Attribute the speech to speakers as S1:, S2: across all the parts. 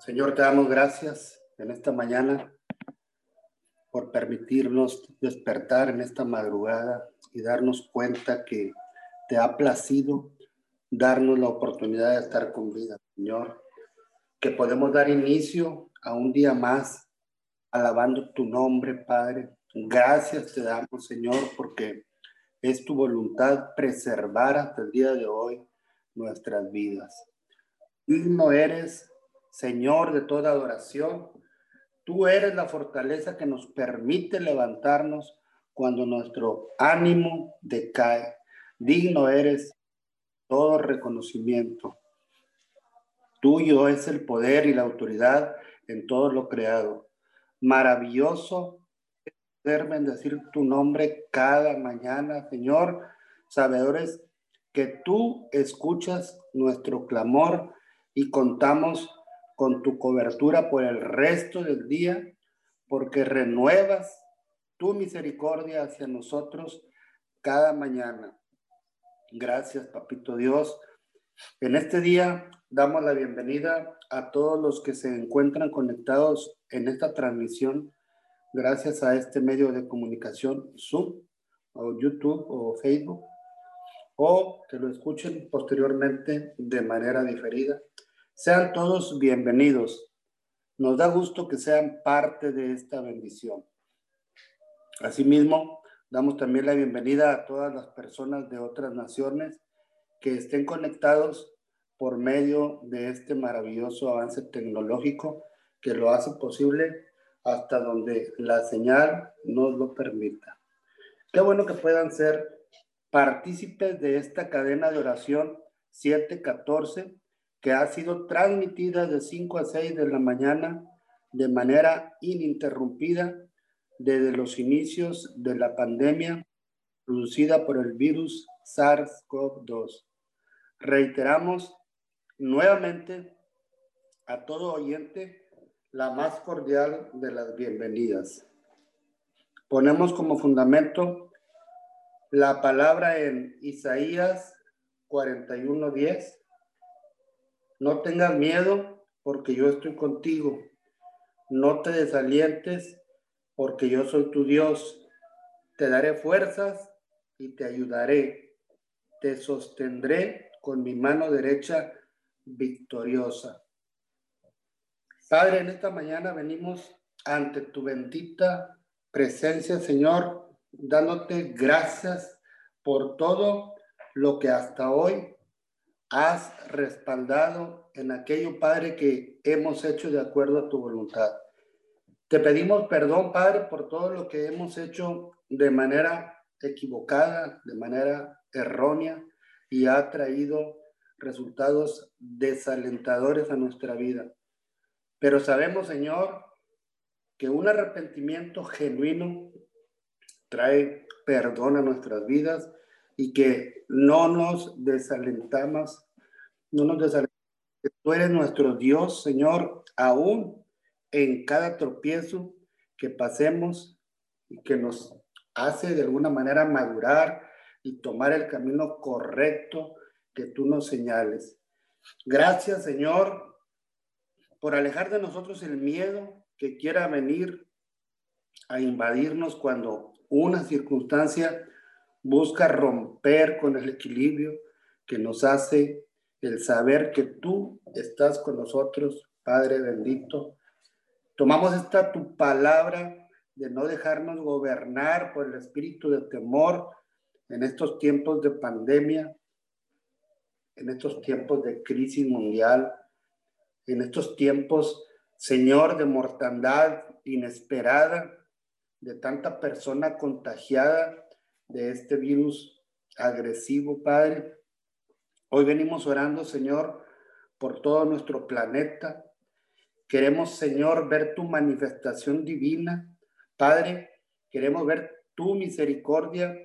S1: Señor, te damos gracias en esta mañana por permitirnos despertar en esta madrugada y darnos cuenta que te ha placido darnos la oportunidad de estar con vida, Señor, que podemos dar inicio a un día más alabando tu nombre, Padre. Gracias te damos, Señor, porque es tu voluntad preservar hasta el día de hoy nuestras vidas. Digno eres, Señor, de toda adoración. Tú eres la fortaleza que nos permite levantarnos cuando nuestro ánimo decae. Digno eres todo reconocimiento. Tuyo es el poder y la autoridad en todo lo creado. Maravilloso poder bendecir tu nombre cada mañana, Señor, sabedores que tú escuchas nuestro clamor y contamos con tu cobertura por el resto del día, porque renuevas tu misericordia hacia nosotros cada mañana. Gracias, Papito Dios. En este día damos la bienvenida a todos los que se encuentran conectados en esta transmisión gracias a este medio de comunicación, Zoom o YouTube o Facebook, o que lo escuchen posteriormente de manera diferida. Sean todos bienvenidos. Nos da gusto que sean parte de esta bendición. Asimismo, damos también la bienvenida a todas las personas de otras naciones que estén conectados por medio de este maravilloso avance tecnológico que lo hace posible hasta donde la señal nos lo permita. Qué bueno que puedan ser partícipes de esta cadena de oración 714 que ha sido transmitida de 5 a 6 de la mañana de manera ininterrumpida desde los inicios de la pandemia producida por el virus SARS-CoV-2. Reiteramos nuevamente a todo oyente la más cordial de las bienvenidas. Ponemos como fundamento la palabra en Isaías 41:10 no tengas miedo porque yo estoy contigo. No te desalientes porque yo soy tu Dios. Te daré fuerzas y te ayudaré. Te sostendré con mi mano derecha victoriosa. Padre, en esta mañana venimos ante tu bendita presencia, Señor, dándote gracias por todo lo que hasta hoy has respaldado en aquello, Padre, que hemos hecho de acuerdo a tu voluntad. Te pedimos perdón, Padre, por todo lo que hemos hecho de manera equivocada, de manera errónea y ha traído resultados desalentadores a nuestra vida. Pero sabemos, Señor, que un arrepentimiento genuino trae perdón a nuestras vidas y que no nos desalentamos, no nos desalentamos. Tú eres nuestro Dios, Señor, aún en cada tropiezo que pasemos y que nos hace de alguna manera madurar y tomar el camino correcto que tú nos señales. Gracias, Señor, por alejar de nosotros el miedo que quiera venir a invadirnos cuando una circunstancia busca romper con el equilibrio que nos hace el saber que tú estás con nosotros, Padre bendito. Tomamos esta tu palabra de no dejarnos gobernar por el espíritu de temor en estos tiempos de pandemia, en estos tiempos de crisis mundial, en estos tiempos, Señor, de mortandad inesperada, de tanta persona contagiada de este virus agresivo, Padre. Hoy venimos orando, Señor, por todo nuestro planeta. Queremos, Señor, ver tu manifestación divina. Padre, queremos ver tu misericordia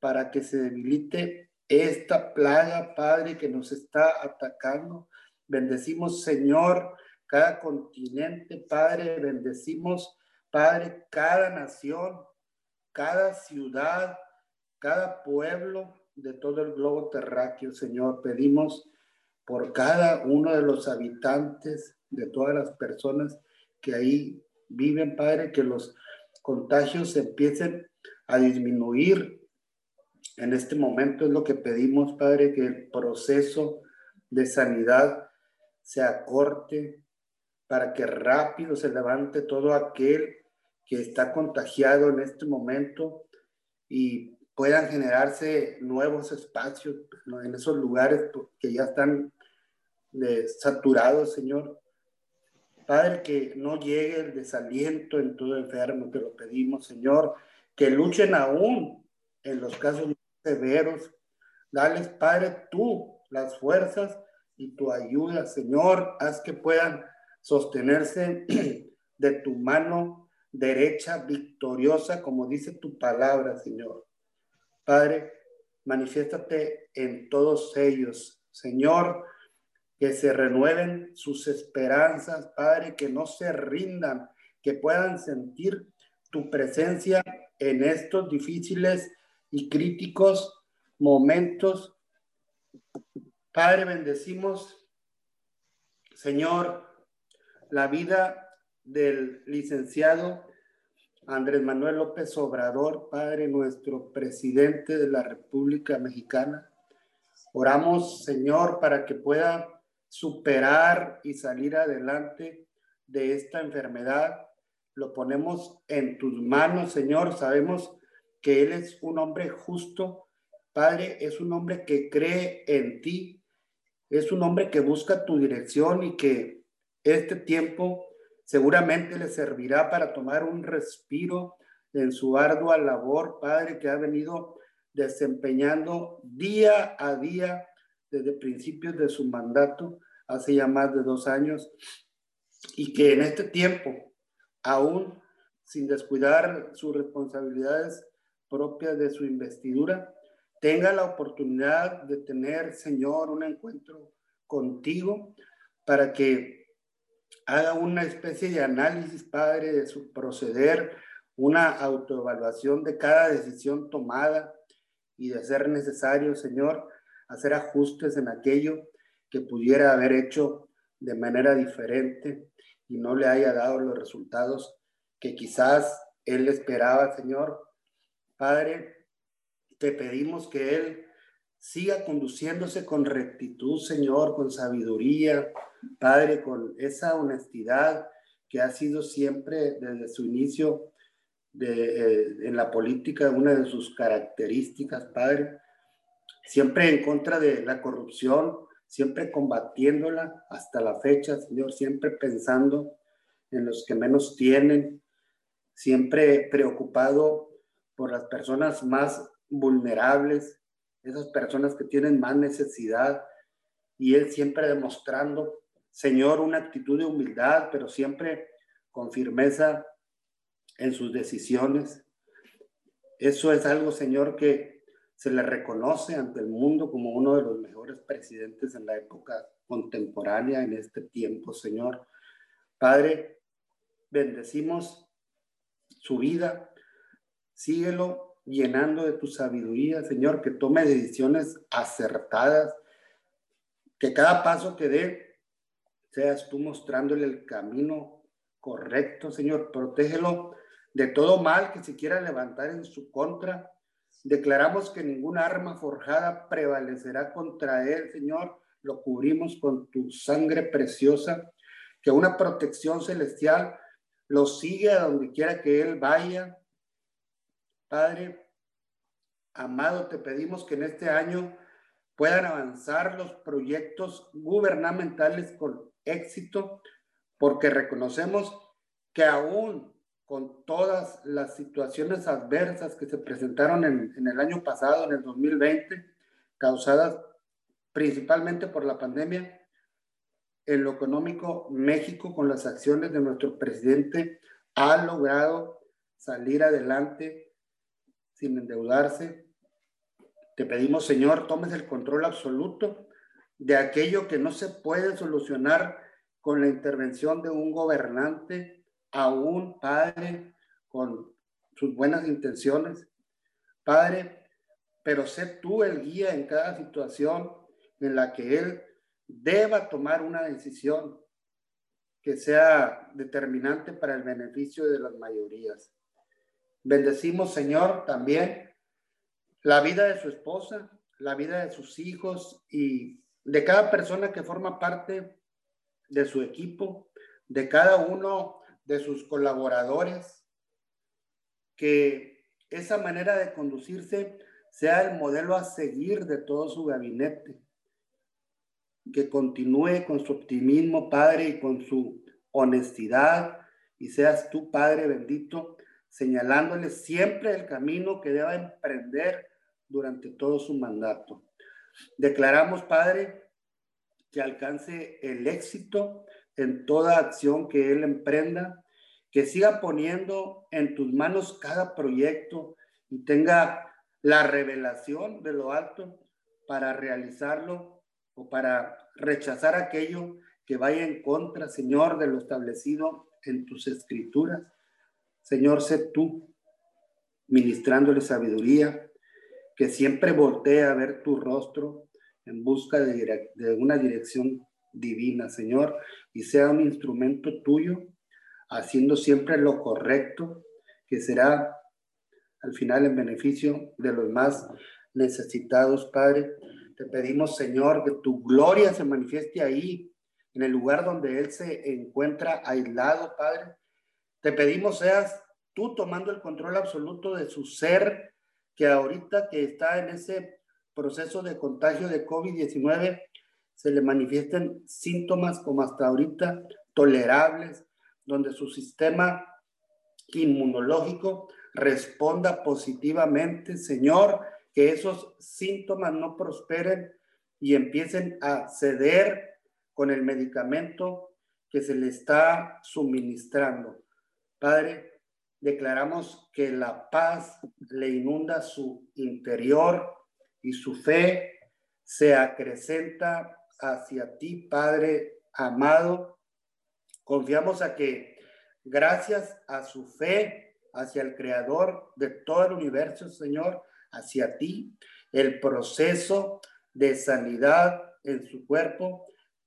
S1: para que se debilite esta plaga, Padre, que nos está atacando. Bendecimos, Señor, cada continente, Padre. Bendecimos, Padre, cada nación, cada ciudad, cada pueblo de todo el globo terráqueo, Señor. Pedimos por cada uno de los habitantes de todas las personas que ahí viven, Padre, que los contagios empiecen a disminuir. En este momento es lo que pedimos, Padre, que el proceso de sanidad se acorte para que rápido se levante todo aquel que está contagiado en este momento y puedan generarse nuevos espacios en esos lugares que ya están eh, saturados, Señor. Padre, que no llegue el desaliento en todo enfermo, te lo pedimos, Señor, que luchen aún en los casos severos. Dales, Padre, tú las fuerzas y tu ayuda, Señor, haz que puedan sostenerse de tu mano derecha victoriosa, como dice tu palabra, Señor. Padre, manifiéstate en todos ellos, Señor, que se renueven sus esperanzas, Padre, que no se rindan, que puedan sentir tu presencia en estos difíciles y críticos momentos. Padre, bendecimos, Señor, la vida del licenciado Andrés Manuel López Obrador, Padre nuestro presidente de la República Mexicana. Oramos, Señor, para que pueda superar y salir adelante de esta enfermedad. Lo ponemos en tus manos, Señor. Sabemos que Él es un hombre justo. Padre, es un hombre que cree en ti. Es un hombre que busca tu dirección y que este tiempo seguramente le servirá para tomar un respiro en su ardua labor, Padre, que ha venido desempeñando día a día desde principios de su mandato, hace ya más de dos años, y que en este tiempo, aún sin descuidar sus responsabilidades propias de su investidura, tenga la oportunidad de tener, Señor, un encuentro contigo para que haga una especie de análisis, Padre, de su proceder, una autoevaluación de cada decisión tomada y de ser necesario, Señor, hacer ajustes en aquello que pudiera haber hecho de manera diferente y no le haya dado los resultados que quizás él esperaba, Señor. Padre, te pedimos que él siga conduciéndose con rectitud, Señor, con sabiduría, Padre, con esa honestidad que ha sido siempre desde su inicio de, eh, en la política una de sus características, Padre, siempre en contra de la corrupción, siempre combatiéndola hasta la fecha, Señor, siempre pensando en los que menos tienen, siempre preocupado por las personas más vulnerables, esas personas que tienen más necesidad, y Él siempre demostrando Señor, una actitud de humildad, pero siempre con firmeza en sus decisiones. Eso es algo, Señor, que se le reconoce ante el mundo como uno de los mejores presidentes en la época contemporánea, en este tiempo, Señor. Padre, bendecimos su vida. Síguelo llenando de tu sabiduría, Señor, que tome decisiones acertadas, que cada paso que dé seas tú mostrándole el camino correcto, Señor. Protégelo de todo mal que se quiera levantar en su contra. Declaramos que ninguna arma forjada prevalecerá contra él, Señor. Lo cubrimos con tu sangre preciosa. Que una protección celestial lo sigue a donde quiera que él vaya. Padre, amado, te pedimos que en este año puedan avanzar los proyectos gubernamentales con éxito, porque reconocemos que aún con todas las situaciones adversas que se presentaron en, en, el año pasado, en el 2020, causadas principalmente por la pandemia, en lo económico, México con las acciones de nuestro presidente ha logrado salir adelante sin endeudarse. Te pedimos, Señor, tomes el control absoluto de aquello que no se puede solucionar con la intervención de un gobernante, aún Padre, con sus buenas intenciones. Padre, pero sé tú el guía en cada situación en la que Él deba tomar una decisión. que sea determinante para el beneficio de las mayorías. Bendecimos, Señor, también la vida de su esposa, la vida de sus hijos y de cada persona que forma parte de su equipo, de cada uno de sus colaboradores, que esa manera de conducirse sea el modelo a seguir de todo su gabinete, que continúe con su optimismo, Padre, y con su honestidad, y seas tú, Padre bendito, señalándole siempre el camino que deba emprender durante todo su mandato. Declaramos, Padre, que alcance el éxito en toda acción que Él emprenda, que siga poniendo en tus manos cada proyecto y tenga la revelación de lo alto para realizarlo o para rechazar aquello que vaya en contra, Señor, de lo establecido en tus escrituras. Señor, sé tú ministrándole sabiduría, que siempre voltee a ver tu rostro en busca de, una dirección divina, Señor, y sea un instrumento tuyo, haciendo siempre lo correcto, que será al final en beneficio de los más necesitados, Padre. Te pedimos, Señor, que tu gloria se manifieste ahí, en el lugar donde Él se encuentra aislado, Padre. Te pedimos, seas tú tomando el control absoluto de su ser, que ahorita que está en ese proceso de contagio de COVID-19, se le manifiesten síntomas como hasta ahorita tolerables, donde su sistema inmunológico responda positivamente, Señor, que esos síntomas no prosperen y empiecen a ceder con el medicamento que se le está suministrando. Padre, declaramos que la paz le inunda su interior y su fe se acrecenta hacia ti, Padre amado. Confiamos a que gracias a su fe hacia el Creador de todo el universo, Señor, hacia ti, el proceso de sanidad en su cuerpo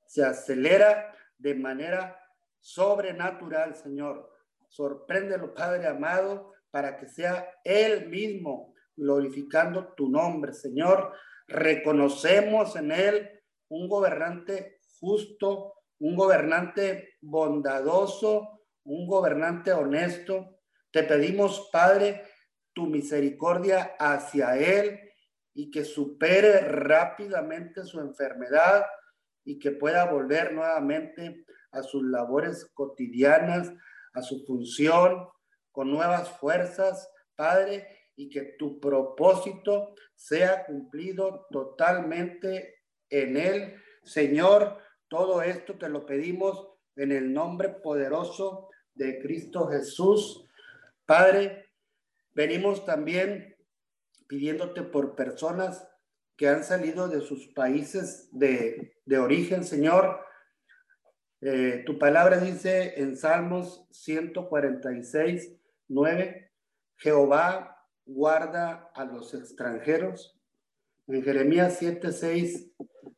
S1: se acelera de manera sobrenatural, Señor. Sorpréndelo, Padre amado, para que sea Él mismo glorificando tu nombre, Señor. Reconocemos en Él un gobernante justo, un gobernante bondadoso, un gobernante honesto. Te pedimos, Padre, tu misericordia hacia Él y que supere rápidamente su enfermedad y que pueda volver nuevamente a sus labores cotidianas, a su función, con nuevas fuerzas, Padre, y que tu propósito sea cumplido totalmente en Él. Señor, todo esto te lo pedimos en el nombre poderoso de Cristo Jesús. Padre, venimos también pidiéndote por personas que han salido de sus países de, origen, Señor. Eh, tu palabra dice en Salmos 146, 9, Jehová guarda a los extranjeros. En Jeremías 7, 6,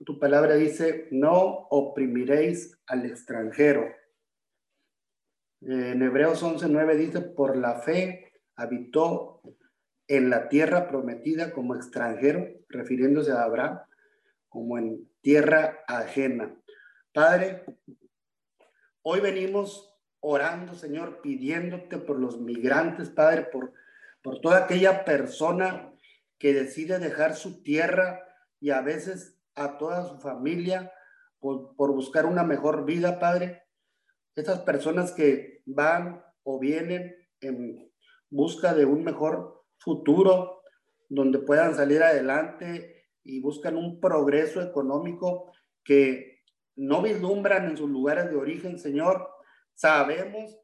S1: tu palabra dice, no oprimiréis al extranjero. En Hebreos 11, 9 dice, por la fe habitó en la tierra prometida como extranjero, refiriéndose a Abraham, como en tierra ajena. Padre, hoy venimos orando, Señor, pidiéndote por los migrantes, Padre, por, por toda aquella persona que decide dejar su tierra y a veces a toda su familia por, por buscar una mejor vida, Padre. Esas personas que van o vienen en busca de un mejor futuro donde puedan salir adelante y buscan un progreso económico que no vislumbran en sus lugares de origen, Señor. Sabemos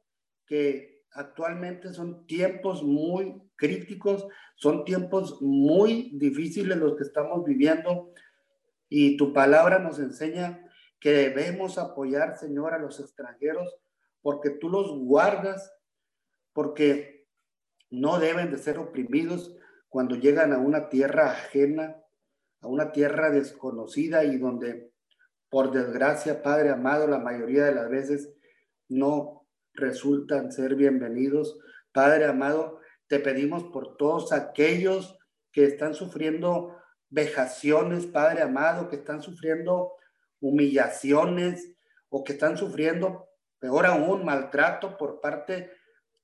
S1: que actualmente son tiempos muy críticos, son tiempos muy difíciles los que estamos viviendo y tu palabra nos enseña que debemos apoyar, Señor, a los extranjeros porque tú los guardas, porque no deben de ser oprimidos cuando llegan a una tierra ajena, a una tierra desconocida y donde, por desgracia, Padre amado, la mayoría de las veces no resultan ser bienvenidos. Padre amado, te pedimos por todos aquellos que están sufriendo vejaciones, Padre amado, que están sufriendo humillaciones o que están sufriendo, peor aún, maltrato por parte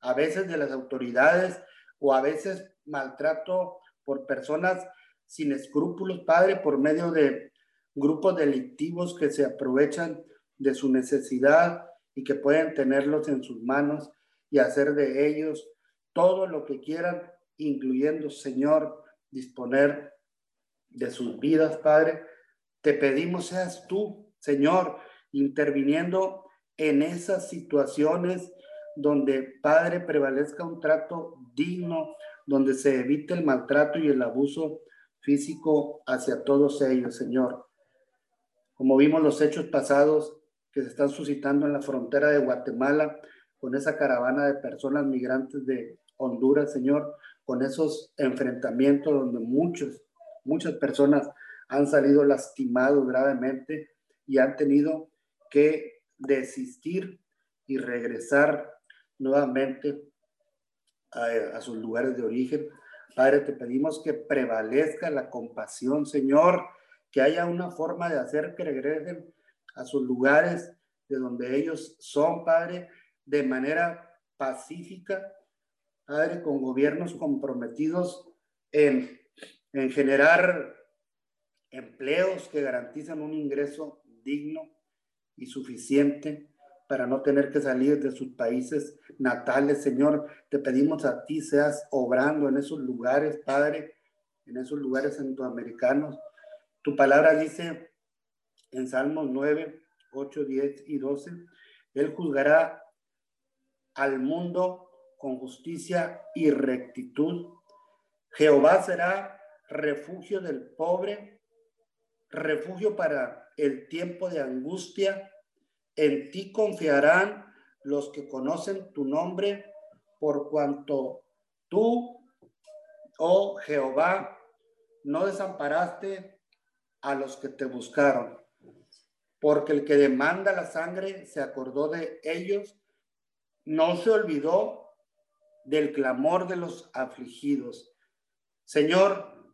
S1: a veces de las autoridades o a veces maltrato por personas sin escrúpulos, Padre, por medio de grupos delictivos que se aprovechan de su necesidad y que pueden tenerlos en sus manos y hacer de ellos todo lo que quieran, incluyendo, Señor, disponer de sus vidas, Padre. Te pedimos seas tú, Señor, interviniendo en esas situaciones donde, Padre, prevalezca un trato digno, donde se evite el maltrato y el abuso físico hacia todos ellos, Señor. Como vimos los hechos pasados que se están suscitando en la frontera de Guatemala con esa caravana de personas migrantes de Honduras, Señor, con esos enfrentamientos donde muchos, muchas personas han salido lastimados gravemente y han tenido que desistir y regresar nuevamente a, sus lugares de origen. Padre, te pedimos que prevalezca la compasión, Señor, que haya una forma de hacer que regresen a sus lugares de donde ellos son, Padre, de manera pacífica, Padre, con gobiernos comprometidos en, en generar empleos que garantizan un ingreso digno y suficiente para no tener que salir de sus países natales, Señor. Te pedimos a ti, seas obrando en esos lugares, Padre, en esos lugares centroamericanos. Tu palabra dice en Salmos 9, 8, 10 y 12, Él juzgará al mundo con justicia y rectitud. Jehová será refugio del pobre, refugio para el tiempo de angustia en ti confiarán los que conocen tu nombre, por cuanto tú, oh Jehová, no desamparaste a los que te buscaron, porque el que demanda la sangre se acordó de ellos, no se olvidó del clamor de los afligidos. Señor,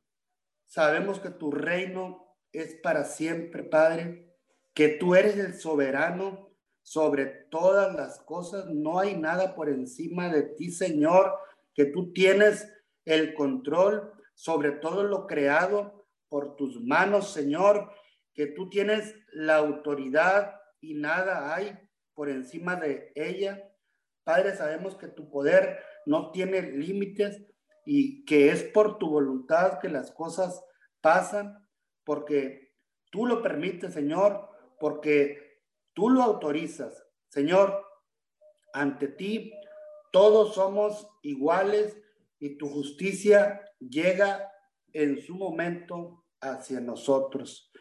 S1: sabemos que tu reino es para siempre, Padre que tú eres el soberano sobre todas las cosas, no hay nada por encima de ti, Señor, que tú tienes el control sobre todo lo creado por tus manos, Señor, que tú tienes la autoridad y nada hay por encima de ella. Padre, sabemos que tu poder no tiene límites y que es por tu voluntad que las cosas pasan, porque tú lo permites, Señor, porque tú lo autorizas. Señor, ante ti todos somos iguales y tu justicia llega en su momento hacia nosotros.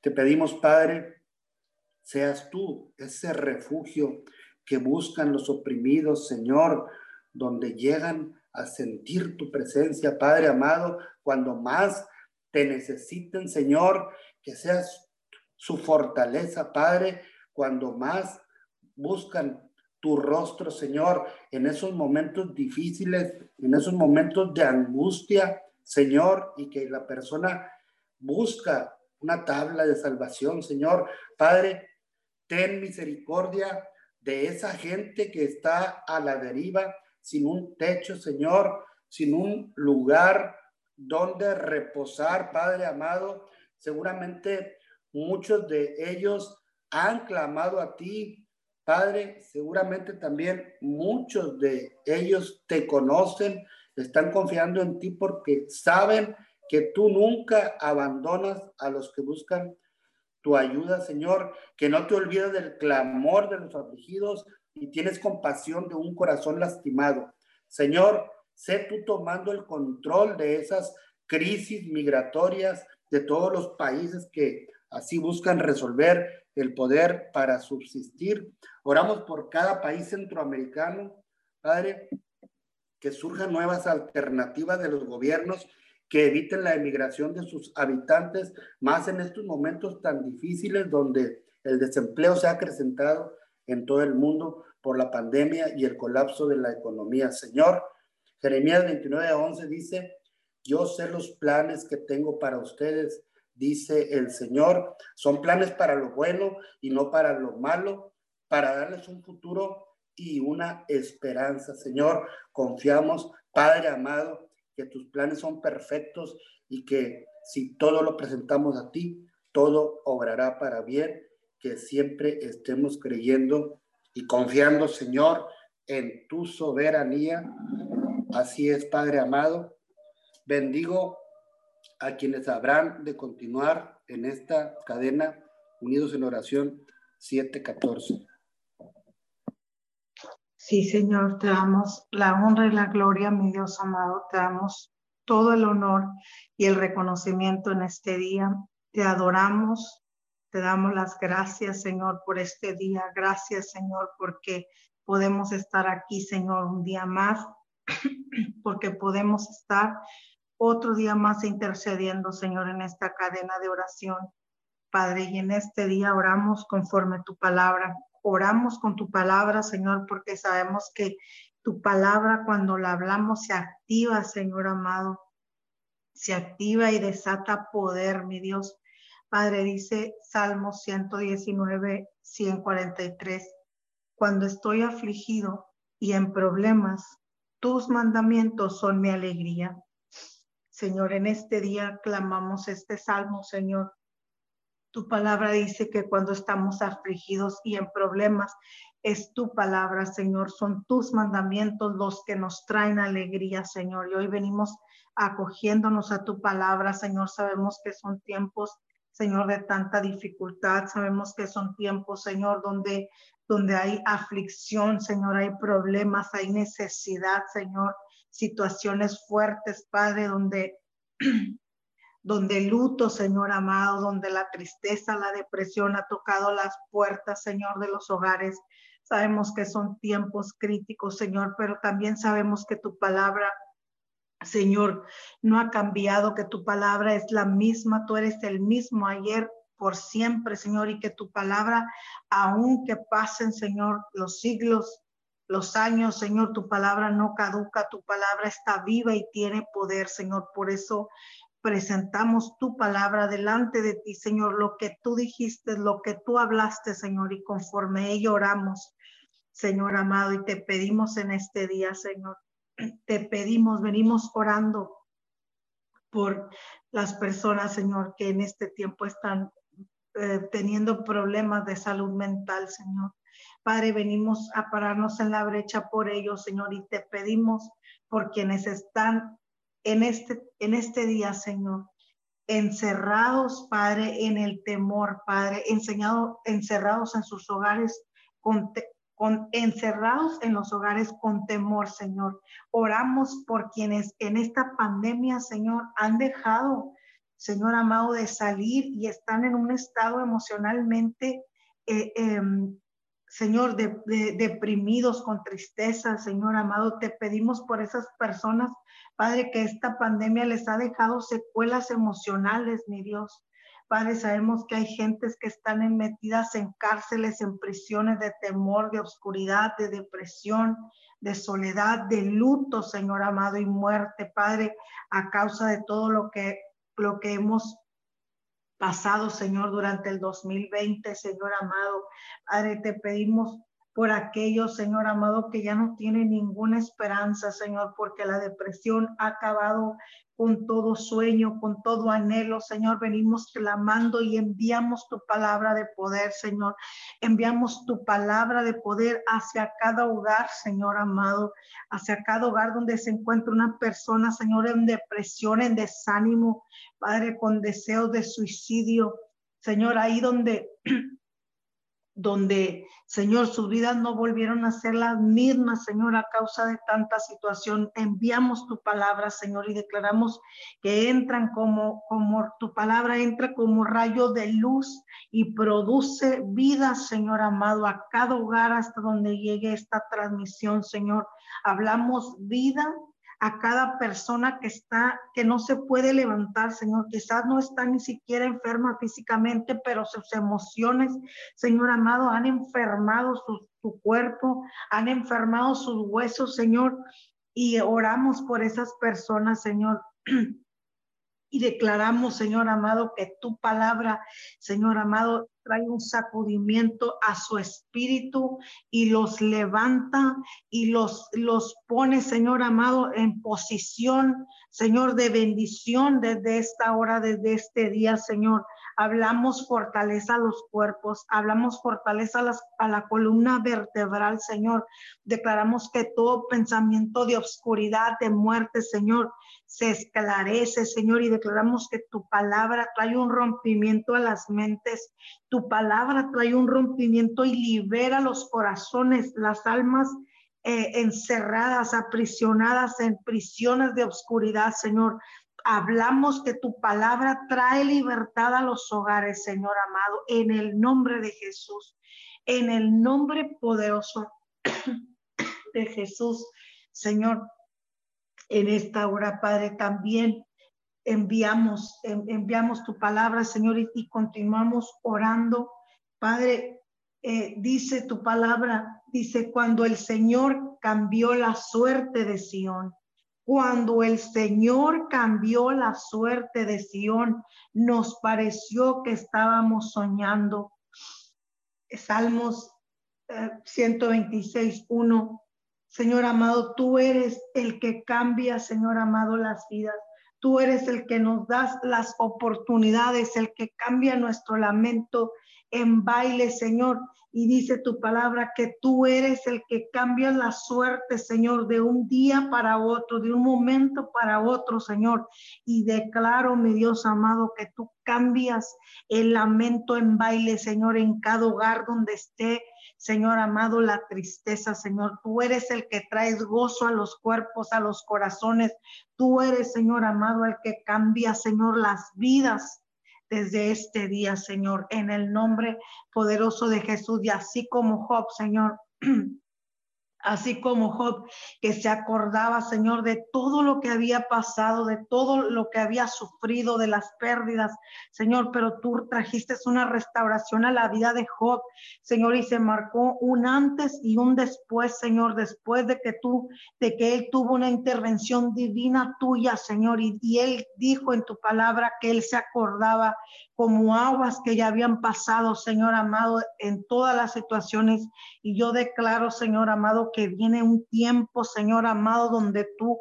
S1: Te pedimos, Padre, seas tú ese refugio que buscan los oprimidos, Señor, donde llegan a sentir tu presencia, Padre amado, cuando más te necesiten, Señor, que seas su fortaleza, Padre, cuando más buscan tu rostro, Señor, en esos momentos difíciles, en esos momentos de angustia, Señor, y que la persona busca una tabla de salvación, Señor. Padre, ten misericordia de esa gente que está a la deriva, sin un techo, Señor, sin un lugar donde reposar, Padre amado. Seguramente Muchos de ellos han clamado a ti, Padre. Seguramente también muchos de ellos te conocen, están confiando en ti porque saben que tú nunca abandonas a los que buscan tu ayuda, Señor, que no te olvides del clamor de los afligidos y tienes compasión de un corazón lastimado. Señor, sé tú tomando el control de esas crisis migratorias de todos los países que Así buscan resolver el poder para subsistir. Oramos por cada país centroamericano, Padre, que surjan nuevas alternativas de los gobiernos que eviten la emigración de sus habitantes, más en estos momentos tan difíciles donde el desempleo se ha acrecentado en todo el mundo por la pandemia y el colapso de la economía. Señor, Jeremías 29 a 11 dice, yo sé los planes que tengo para ustedes, dice el Señor, son planes para lo bueno y no para lo malo, para darles un futuro y una esperanza. Señor, confiamos, Padre amado, que tus planes son perfectos y que si todo lo presentamos a ti, todo obrará para bien, que siempre estemos creyendo y confiando, Señor, en tu soberanía. Así es, Padre amado. Bendigo a quienes habrán de continuar en esta cadena unidos en oración 714.
S2: Sí, Señor, te damos la honra y la gloria, mi Dios amado. Te damos todo el honor y el reconocimiento en este día. Te adoramos, te damos las gracias, Señor, por este día. Gracias, Señor, porque podemos estar aquí, Señor, un día más, porque podemos estar otro día más intercediendo, Señor, en esta cadena de oración. Padre, y en este día oramos conforme tu palabra. Oramos con tu palabra, Señor, porque sabemos que tu palabra cuando la hablamos se activa, Señor amado. Se activa y desata poder, mi Dios. Padre, dice Salmo 119, 143, cuando estoy afligido y en problemas, tus mandamientos son mi alegría. Señor, en este día clamamos este salmo, Señor. Tu palabra dice que cuando estamos afligidos y en problemas, es tu palabra, Señor. Son tus mandamientos los que nos traen alegría, Señor. Y hoy venimos acogiéndonos a tu palabra, Señor. Sabemos que son tiempos Señor, de tanta dificultad. Sabemos que son tiempos, Señor, donde, donde hay aflicción, Señor, hay problemas, hay necesidad, Señor, situaciones fuertes, Padre, donde, donde luto, Señor amado, donde la tristeza, la depresión ha tocado las puertas, Señor, de los hogares. Sabemos que son tiempos críticos, Señor, pero también sabemos que tu palabra Señor, no ha cambiado, que tu palabra es la misma, tú eres el mismo ayer por siempre, Señor, y que tu palabra, aunque pasen, Señor, los siglos, los años, Señor, tu palabra no caduca, tu palabra está viva y tiene poder, Señor. Por eso presentamos tu palabra delante de ti, Señor, lo que tú dijiste, lo que tú hablaste, Señor, y conforme ello oramos, Señor amado, y te pedimos en este día, Señor, te pedimos, venimos orando por las personas, Señor, que en este tiempo están eh, teniendo problemas de salud mental, Señor. Padre, venimos a pararnos en la brecha por ellos, Señor, y te pedimos por quienes están en este, en este día, Señor, encerrados, Padre, en el temor, Padre, enseñado, encerrados en sus hogares con, encerrados en los hogares con temor, Señor. Oramos por quienes en esta pandemia, Señor, han dejado, Señor amado, de salir y están en un estado emocionalmente, eh, em, Señor, deprimidos con tristeza, Señor amado. Te pedimos por esas personas, Padre, que esta pandemia les ha dejado secuelas emocionales, mi Dios. Padre, sabemos que hay gentes que están metidas en cárceles, en prisiones de temor, de oscuridad, de depresión, de soledad, de luto, Señor amado, y muerte, Padre, a causa de todo lo que, lo que hemos pasado, Señor, durante el 2020, Señor amado. Padre, te pedimos por aquellos, Señor amado, que ya no tienen ninguna esperanza, Señor, porque la depresión ha acabado con todo sueño, con todo anhelo, Señor. Venimos clamando y enviamos tu palabra de poder, Señor. Enviamos tu palabra de poder hacia cada hogar, Señor amado, hacia cada hogar donde se encuentra una persona, Señor, en depresión, en desánimo, Padre, con deseos de suicidio. Señor, ahí donde donde, Señor, sus vidas no volvieron a ser las mismas, Señor, a causa de tanta situación. Enviamos tu palabra, Señor, y declaramos que entran como, como tu palabra entra como rayo de luz y produce vida, Señor amado, a cada hogar hasta donde llegue esta transmisión, Señor. Hablamos vida a cada persona que está, que no se puede levantar, Señor. Quizás no está ni siquiera enferma físicamente, pero sus emociones, Señor amado, han enfermado su, su cuerpo, han enfermado sus huesos, Señor. Y oramos por esas personas, Señor. Y declaramos, Señor amado, que tu palabra, Señor amado, trae un sacudimiento a su espíritu y los levanta y los, los pone, Señor amado, en posición, Señor, de bendición desde esta hora, desde este día, Señor. Hablamos fortaleza a los cuerpos, hablamos fortaleza a, a la columna vertebral, Señor. Declaramos que todo pensamiento de obscuridad, de muerte, Señor, se esclarece, Señor, y declaramos que tu palabra trae un rompimiento a las mentes, tu palabra trae un rompimiento y libera los corazones, las almas eh, encerradas, aprisionadas en prisiones de oscuridad, Señor. Hablamos que tu palabra trae libertad a los hogares, Señor amado, en el nombre de Jesús, en el nombre poderoso de Jesús, Señor en esta hora, Padre, también enviamos, enviamos tu palabra, Señor, y, continuamos orando. Padre, eh, dice tu palabra, dice, cuando el Señor cambió la suerte de Sión, cuando el Señor cambió la suerte de Sión, nos pareció que estábamos soñando. Salmos 126, eh, 1 Señor amado, tú eres el que cambia, Señor amado, las vidas. Tú eres el que nos das las oportunidades, el que cambia nuestro lamento en baile, Señor. Y dice tu palabra que tú eres el que cambia la suerte, Señor, de un día para otro, de un momento para otro, Señor. Y declaro, mi Dios amado, que tú cambias el lamento en baile, Señor, en cada hogar donde esté Señor amado, la tristeza, Señor. Tú eres el que traes gozo a los cuerpos, a los corazones. Tú eres, Señor amado, el que cambia, Señor, las vidas desde este día, Señor, en el nombre poderoso de Jesús. Y así como Job, Señor, así como Job, que se acordaba, Señor, de todo lo que había pasado, de todo lo que había sufrido, de las pérdidas, Señor, pero tú trajiste una restauración a la vida de Job, Señor, y se marcó un antes y un después, Señor, después de que tú, de que él tuvo una intervención divina tuya, Señor, y, y él dijo en tu palabra que él se acordaba como aguas que ya habían pasado, Señor amado, en todas las situaciones. Y yo declaro, Señor amado, que viene un tiempo, Señor amado, donde tú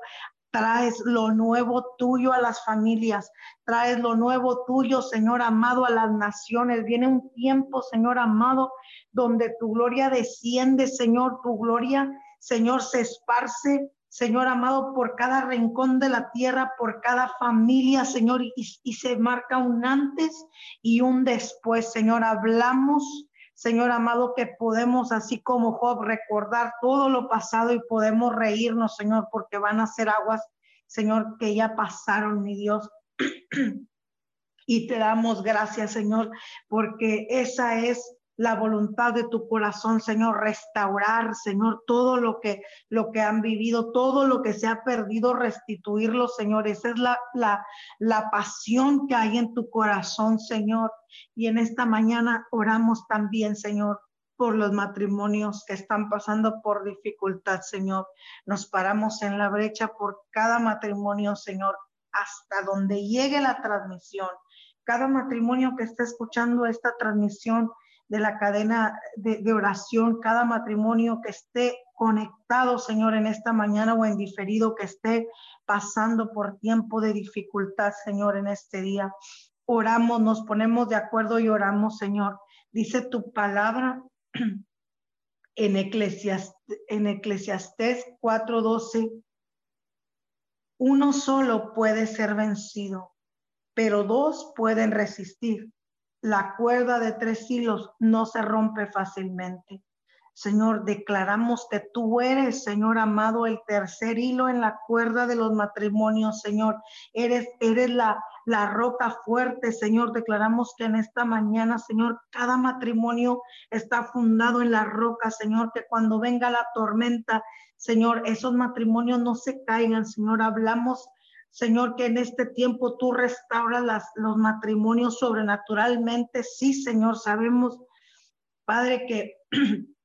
S2: traes lo nuevo tuyo a las familias, traes lo nuevo tuyo, Señor amado, a las naciones. Viene un tiempo, Señor amado, donde tu gloria desciende, Señor, tu gloria, Señor, se esparce Señor amado, por cada rincón de la tierra, por cada familia, Señor, y, se marca un antes y un después, Señor. Hablamos, Señor amado, que podemos, así como Job, recordar todo lo pasado y podemos reírnos, Señor, porque van a ser aguas, Señor, que ya pasaron, mi Dios. y te damos gracias, Señor, porque esa es la voluntad de tu corazón, Señor, restaurar, Señor, todo lo que, lo que han vivido, todo lo que se ha perdido, restituirlo, Señor. Esa es la, la, la pasión que hay en tu corazón, Señor. Y en esta mañana oramos también, Señor, por los matrimonios que están pasando por dificultad, Señor. Nos paramos en la brecha por cada matrimonio, Señor, hasta donde llegue la transmisión. Cada matrimonio que esté escuchando esta transmisión, de la cadena de, oración, cada matrimonio que esté conectado, Señor, en esta mañana o en diferido, que esté pasando por tiempo de dificultad, Señor, en este día. Oramos, nos ponemos de acuerdo y oramos, Señor. Dice tu palabra en, Eclesiastes, en Eclesiastés 4:12. Uno solo puede ser vencido, pero dos pueden resistir la cuerda de tres hilos no se rompe fácilmente. Señor, declaramos que tú eres, Señor amado, el tercer hilo en la cuerda de los matrimonios, Señor. Eres, eres la, la roca fuerte, Señor. Declaramos que en esta mañana, Señor, cada matrimonio está fundado en la roca, Señor, que cuando venga la tormenta, Señor, esos matrimonios no se caigan, Señor. Hablamos Señor, que en este tiempo tú restauras los matrimonios sobrenaturalmente. Sí, Señor, sabemos, Padre, que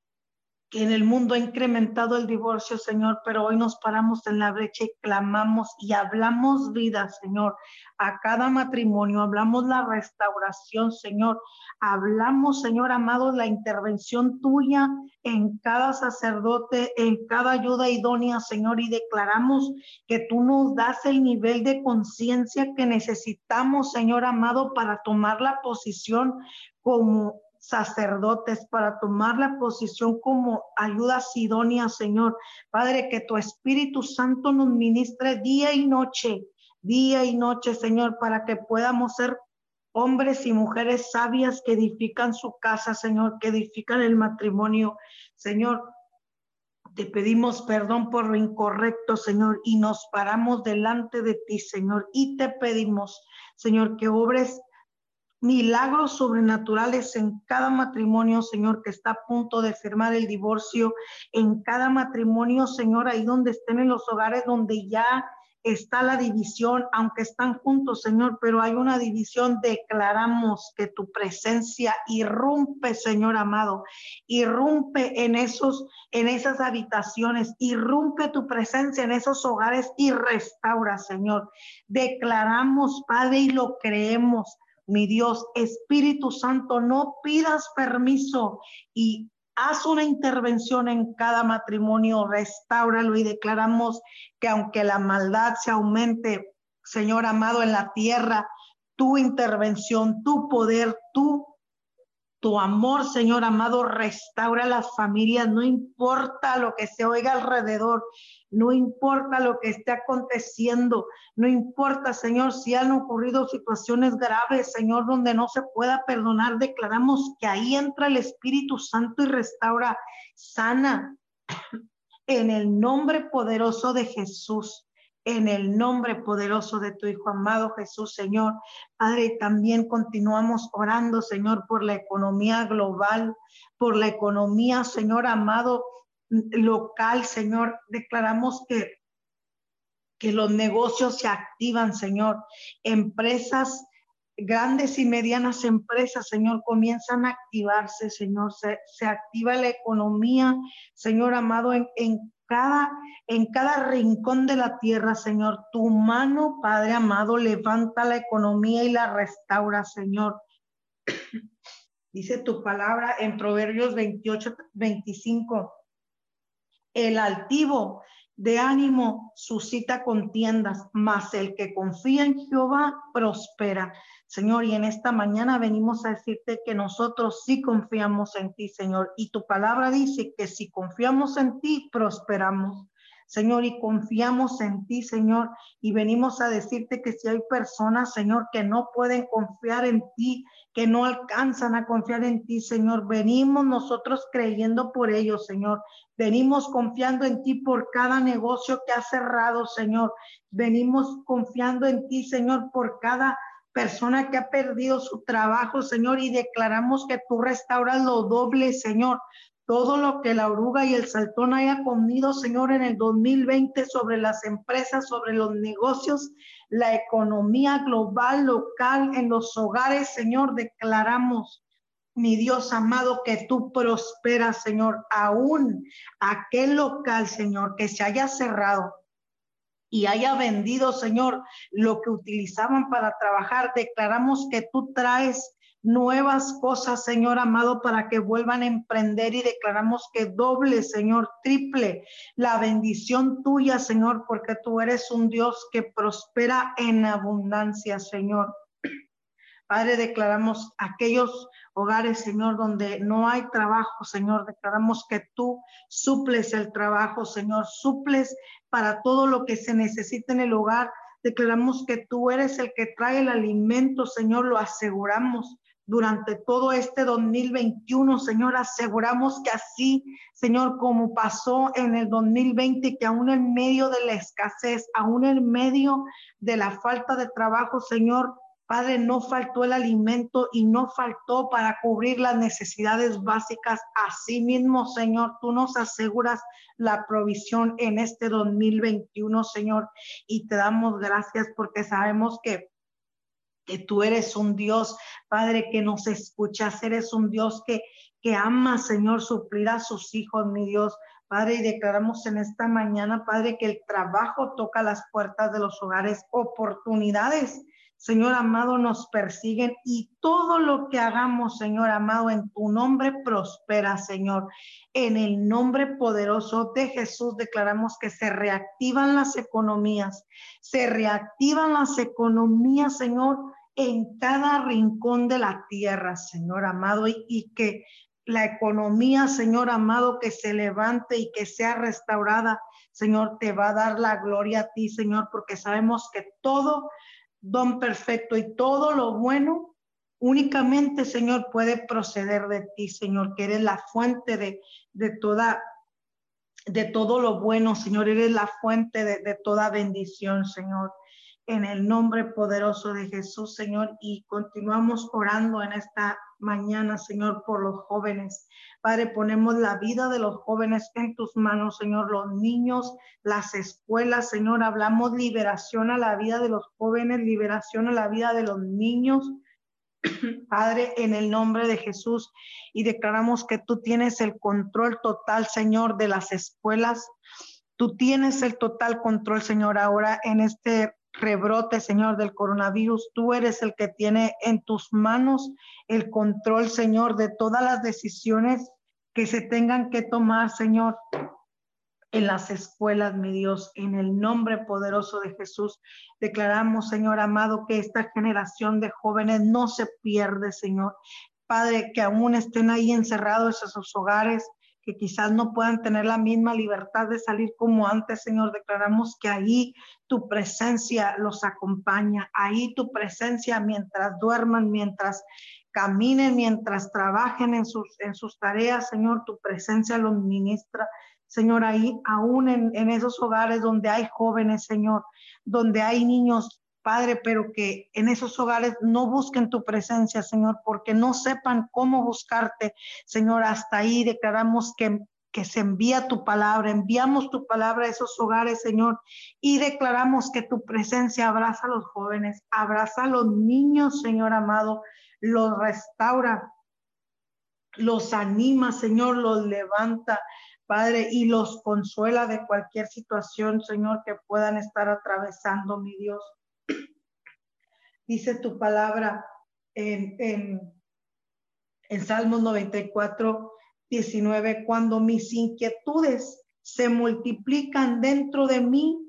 S2: que en el mundo ha incrementado el divorcio, Señor, pero hoy nos paramos en la brecha y clamamos y hablamos vida, Señor, a cada matrimonio, hablamos la restauración, Señor, hablamos, Señor amado, la intervención tuya en cada sacerdote, en cada ayuda idónea, Señor, y declaramos que tú nos das el nivel de conciencia que necesitamos, Señor amado, para tomar la posición como sacerdotes para tomar la posición como ayuda idónea, Señor. Padre, que tu Espíritu Santo nos ministre día y noche, día y noche, Señor, para que podamos ser hombres y mujeres sabias que edifican su casa, Señor, que edifican el matrimonio. Señor, te pedimos perdón por lo incorrecto, Señor, y nos paramos delante de ti, Señor, y te pedimos, Señor, que obres milagros sobrenaturales en cada matrimonio, Señor, que está a punto de firmar el divorcio, en cada matrimonio, Señor, ahí donde estén en los hogares donde ya está la división, aunque están juntos, Señor, pero hay una división, declaramos que tu presencia irrumpe, Señor amado, irrumpe en esos en esas habitaciones, irrumpe tu presencia en esos hogares y restaura, Señor. Declaramos, Padre, y lo creemos mi Dios, Espíritu Santo, no pidas permiso y haz una intervención en cada matrimonio, restáuralo y declaramos que aunque la maldad se aumente, Señor amado, en la tierra, tu intervención, tu poder, tu tu amor, Señor amado, restaura las familias, no importa lo que se oiga alrededor, no importa lo que esté aconteciendo, no importa, Señor, si han ocurrido situaciones graves, Señor, donde no se pueda perdonar, declaramos que ahí entra el Espíritu Santo y restaura, sana, en el nombre poderoso de Jesús en el nombre poderoso de tu Hijo amado Jesús, Señor. Padre, también continuamos orando, Señor, por la economía global, por la economía, Señor amado, local, Señor. Declaramos que, que los negocios se activan, Señor. Empresas grandes y medianas empresas, Señor, comienzan a activarse, Señor. Se, se activa la economía, Señor amado, en, en cada, en cada rincón de la tierra, Señor. Tu mano, Padre amado, levanta la economía y la restaura, Señor. Dice tu palabra en Proverbios 28, 25. El altivo de ánimo suscita contiendas, mas el que confía en Jehová prospera. Señor, y en esta mañana venimos a decirte que nosotros sí confiamos en ti, Señor. Y tu palabra dice que si confiamos en ti, prosperamos. Señor, y confiamos en ti, Señor, y venimos a decirte que si hay personas, Señor, que no pueden confiar en ti, que no alcanzan a confiar en ti, Señor, venimos nosotros creyendo por ellos, Señor. Venimos confiando en ti por cada negocio que ha cerrado, Señor. Venimos confiando en ti, Señor, por cada persona que ha perdido su trabajo, Señor, y declaramos que tú restauras lo doble, Señor. Todo lo que la oruga y el saltón haya comido, Señor, en el 2020 sobre las empresas, sobre los negocios, la economía global, local, en los hogares, Señor, declaramos mi Dios amado, que tú prosperas, Señor, aún aquel local, Señor, que se haya cerrado, y haya vendido, Señor, lo que utilizaban para trabajar. Declaramos que tú traes nuevas cosas, Señor amado, para que vuelvan a emprender y declaramos que doble, Señor, triple la bendición tuya, Señor, porque tú eres un Dios que prospera en abundancia, Señor. Padre, declaramos aquellos hogares, Señor, donde no hay trabajo, Señor. Declaramos que tú suples el trabajo, Señor. Suples para todo lo que se necesita en el hogar. Declaramos que tú eres el que trae el alimento, Señor. Lo aseguramos. Durante todo este 2021, Señor. Aseguramos que así, Señor, como pasó en el 2020, que aún en medio de la escasez, aún en medio de la falta de trabajo, Señor, Padre, no faltó el alimento y no faltó para cubrir las necesidades básicas. Así mismo, Señor, tú nos aseguras la provisión en este 2021, Señor, y te damos gracias porque sabemos que que tú eres un Dios, Padre, que nos escuchas, eres un Dios que, que ama, Señor, suplir a sus hijos, mi Dios. Padre, y declaramos en esta mañana, Padre, que el trabajo toca las puertas de los hogares, oportunidades, Señor amado, nos persiguen y todo lo que hagamos, Señor amado, en tu nombre prospera, Señor. En el nombre poderoso de Jesús declaramos que se reactivan las economías, se reactivan las economías, Señor, en cada rincón de la tierra, Señor amado, y, que la economía, Señor amado, que se levante y que sea restaurada, Señor, te va a dar la gloria a ti, Señor, porque sabemos que todo don perfecto y todo lo bueno únicamente, Señor, puede proceder de ti, Señor, que eres la fuente de, de toda de todo lo bueno, Señor, eres la fuente de, de toda bendición, Señor en el nombre poderoso de Jesús, Señor, y continuamos orando en esta mañana, Señor, por los jóvenes. Padre, ponemos la vida de los jóvenes en tus manos, Señor, los niños, las escuelas, Señor, hablamos liberación a la vida de los jóvenes, liberación a la vida de los niños. Padre, en el nombre de Jesús, y declaramos que tú tienes el control total, Señor, de las escuelas. Tú tienes el total control, Señor, ahora en este rebrote, Señor, del coronavirus. Tú eres el que tiene en tus manos el control, Señor, de todas las decisiones que se tengan que tomar, Señor, en las escuelas, mi Dios, en el nombre poderoso de Jesús. Declaramos, Señor amado, que esta generación de jóvenes no se pierde, Señor. Padre, que aún estén ahí encerrados en sus hogares, que quizás no puedan tener la misma libertad de salir como antes, Señor. Declaramos que ahí tu presencia los acompaña, ahí tu presencia mientras duerman, mientras caminen, mientras trabajen en sus, en sus tareas, Señor, tu presencia los ministra. Señor, ahí aún en, en esos hogares donde hay jóvenes, Señor, donde hay niños Padre, pero que en esos hogares no busquen tu presencia, Señor, porque no sepan cómo buscarte, Señor. Hasta ahí declaramos que se envía tu palabra, enviamos tu palabra a esos hogares, Señor, y declaramos que tu presencia abraza a los jóvenes, abraza a los niños, Señor amado, los restaura, los anima, Señor, los levanta, Padre, y los consuela de cualquier situación, Señor, que puedan estar atravesando, mi Dios dice tu palabra en, en, en Salmos 94, 19, cuando mis inquietudes se multiplican dentro de mí,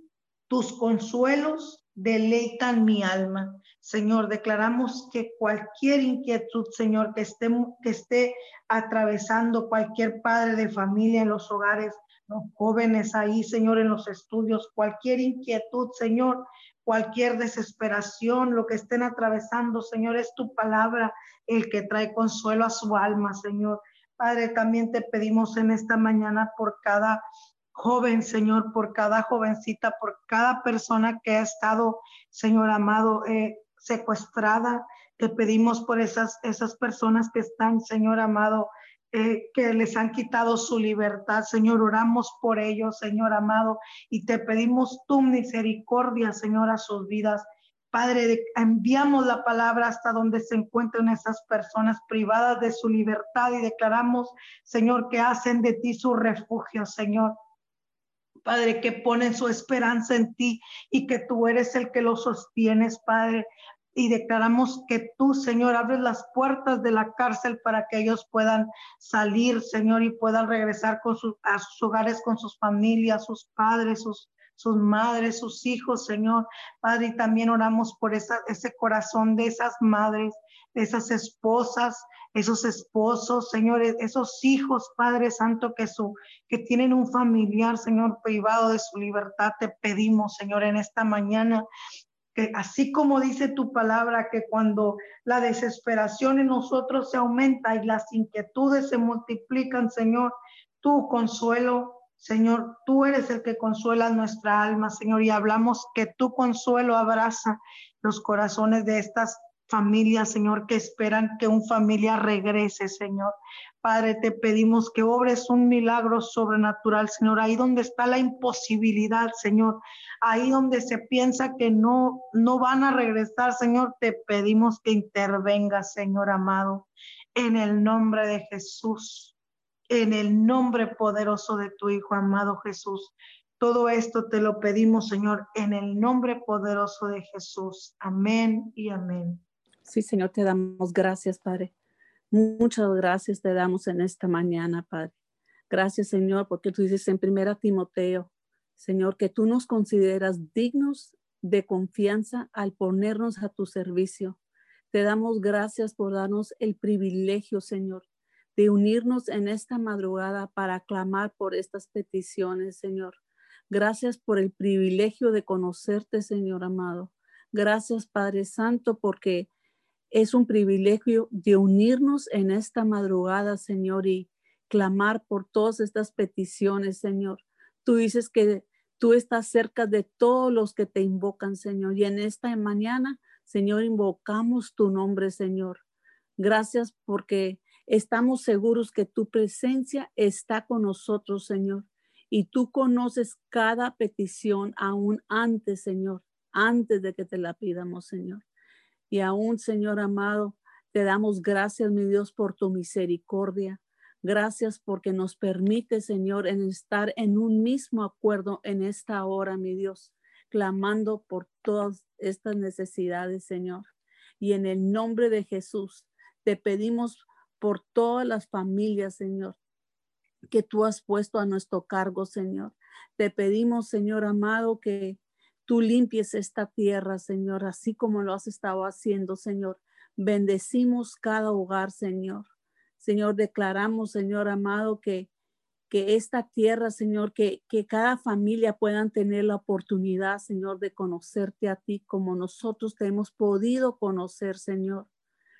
S2: tus consuelos deleitan mi alma. Señor, declaramos que cualquier inquietud, Señor, que esté, que esté atravesando cualquier padre de familia en los hogares, los jóvenes ahí, Señor, en los estudios, cualquier inquietud, Señor, cualquier desesperación, lo que estén atravesando, Señor, es tu palabra el que trae consuelo a su alma, Señor. Padre, también te pedimos en esta mañana por cada joven, Señor, por cada jovencita, por cada persona que ha estado, Señor amado, eh, secuestrada. Te pedimos por esas, esas personas que están, Señor amado, eh, que les han quitado su libertad. Señor, oramos por ellos, Señor amado, y te pedimos tu misericordia, Señor, a sus vidas. Padre, enviamos la palabra hasta donde se encuentran esas personas privadas de su libertad y declaramos, Señor, que hacen de ti su refugio, Señor. Padre, que ponen su esperanza en ti y que tú eres el que los sostienes, Padre y declaramos que tú, Señor, abres las puertas de la cárcel para que ellos puedan salir, Señor, y puedan regresar con sus, a sus hogares con sus familias, sus padres, sus, sus madres, sus hijos, Señor. Padre, y también oramos por esa, ese corazón de esas madres, de esas esposas, esos esposos, Señor, esos hijos, Padre Santo, que, su, que tienen un familiar, Señor, privado de su libertad. Te pedimos, Señor, en esta mañana así como dice tu palabra, que cuando la desesperación en nosotros se aumenta y las inquietudes se multiplican, Señor, tu consuelo, Señor, tú eres el que consuela nuestra alma, Señor, y hablamos que tu consuelo abraza los corazones de estas familias, Señor, que esperan que un familia regrese, Señor. Padre, te pedimos que obres un milagro sobrenatural, Señor, ahí donde está la imposibilidad, Señor, ahí donde se piensa que no, no van a regresar, Señor, te pedimos que intervenga, Señor amado, en el nombre de Jesús, en el nombre poderoso de tu Hijo amado Jesús. Todo esto te lo pedimos, Señor, en el nombre poderoso de Jesús. Amén y amén.
S3: Sí, Señor, te damos gracias, Padre. Muchas gracias te damos en esta mañana, Padre. Gracias, Señor, porque tú dices en primera Timoteo, Señor, que tú nos consideras dignos de confianza al ponernos a tu servicio. Te damos gracias por darnos el privilegio, Señor, de unirnos en esta madrugada para clamar por estas peticiones, Señor. Gracias por el privilegio de conocerte, Señor amado. Gracias, Padre Santo, porque es un privilegio de unirnos en esta madrugada, Señor, y clamar por todas estas peticiones, Señor. Tú dices que tú estás cerca de todos los que te invocan, Señor. Y en esta mañana, Señor, invocamos tu nombre, Señor. Gracias porque estamos seguros que tu presencia está con nosotros, Señor. Y tú conoces cada petición aún antes, Señor, antes de que te la pidamos, Señor. Y aún, Señor amado, te damos gracias, mi Dios, por tu misericordia. Gracias porque nos permite, Señor, en estar en un mismo acuerdo en esta hora, mi Dios, clamando por todas estas necesidades, Señor. Y en el nombre de Jesús, te pedimos por todas las familias, Señor, que tú has puesto a nuestro cargo, Señor. Te pedimos, Señor amado, que tú limpies esta tierra, Señor, así como lo has estado haciendo, Señor. Bendecimos cada hogar, Señor. Señor, declaramos, Señor amado, que, que esta tierra, Señor, que, que cada familia puedan tener la oportunidad, Señor, de conocerte a ti como nosotros te hemos podido conocer, Señor.